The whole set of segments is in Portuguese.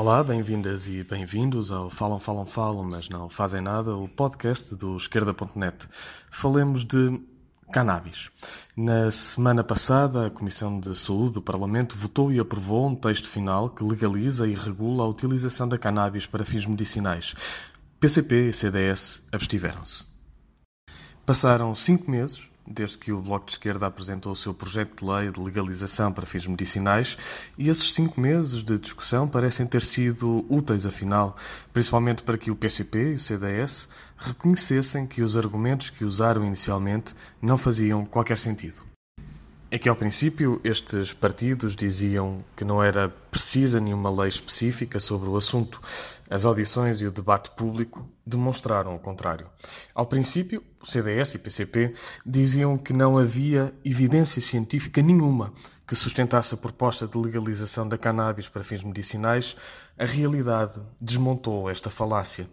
Olá, bem-vindas e bem-vindos ao Falam, Falam, Falam, mas não fazem nada, o podcast do esquerda.net. Falemos de cannabis. Na semana passada, a Comissão de Saúde do Parlamento votou e aprovou um texto final que legaliza e regula a utilização da cannabis para fins medicinais. PCP e CDS abstiveram-se. Passaram cinco meses desde que o Bloco de Esquerda apresentou o seu projeto de lei de legalização para fins medicinais, e esses cinco meses de discussão parecem ter sido úteis, afinal, principalmente para que o PCP e o CDS reconhecessem que os argumentos que usaram inicialmente não faziam qualquer sentido. É que, ao princípio, estes partidos diziam que não era precisa nenhuma lei específica sobre o assunto. As audições e o debate público demonstraram o contrário. Ao princípio, o CDS e o PCP diziam que não havia evidência científica nenhuma que sustentasse a proposta de legalização da cannabis para fins medicinais. A realidade desmontou esta falácia.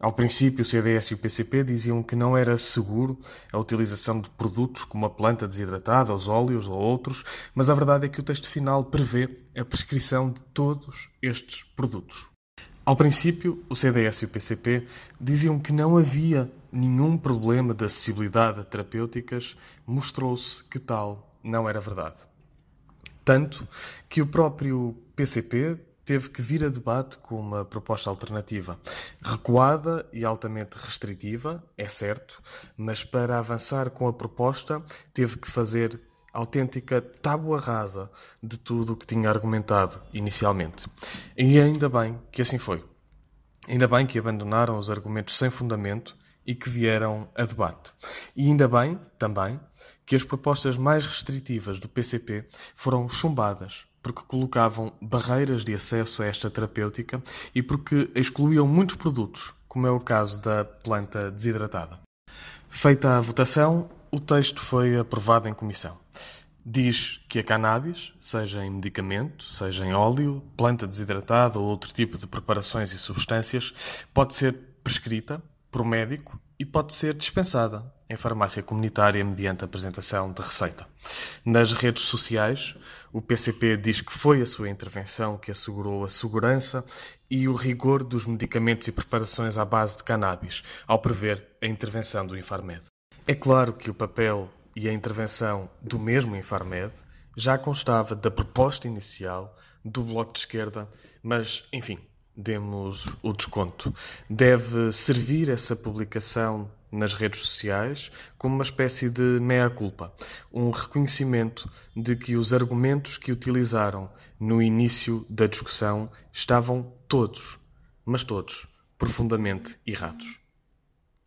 Ao princípio, o CDS e o PCP diziam que não era seguro a utilização de produtos como a planta desidratada, os óleos ou outros, mas a verdade é que o texto final prevê a prescrição de todos estes produtos. Ao princípio, o CDS e o PCP diziam que não havia nenhum problema de acessibilidade a terapêuticas, mostrou-se que tal não era verdade. Tanto que o próprio PCP teve que vir a debate com uma proposta alternativa, recuada e altamente restritiva, é certo, mas para avançar com a proposta teve que fazer autêntica tábua rasa de tudo o que tinha argumentado inicialmente. E ainda bem que assim foi. Ainda bem que abandonaram os argumentos sem fundamento e que vieram a debate. E ainda bem, também, que as propostas mais restritivas do PCP foram chumbadas porque colocavam barreiras de acesso a esta terapêutica e porque excluíam muitos produtos, como é o caso da planta desidratada. Feita a votação, o texto foi aprovado em comissão. Diz que a cannabis, seja em medicamento, seja em óleo, planta desidratada ou outro tipo de preparações e substâncias, pode ser prescrita por médico e pode ser dispensada em farmácia comunitária mediante apresentação de receita. Nas redes sociais, o PCP diz que foi a sua intervenção que assegurou a segurança e o rigor dos medicamentos e preparações à base de cannabis, ao prever a intervenção do Infarmed. É claro que o papel e a intervenção do mesmo Infarmed já constava da proposta inicial do Bloco de Esquerda, mas, enfim, demos o desconto. Deve servir essa publicação nas redes sociais como uma espécie de meia-culpa, um reconhecimento de que os argumentos que utilizaram no início da discussão estavam todos, mas todos, profundamente errados.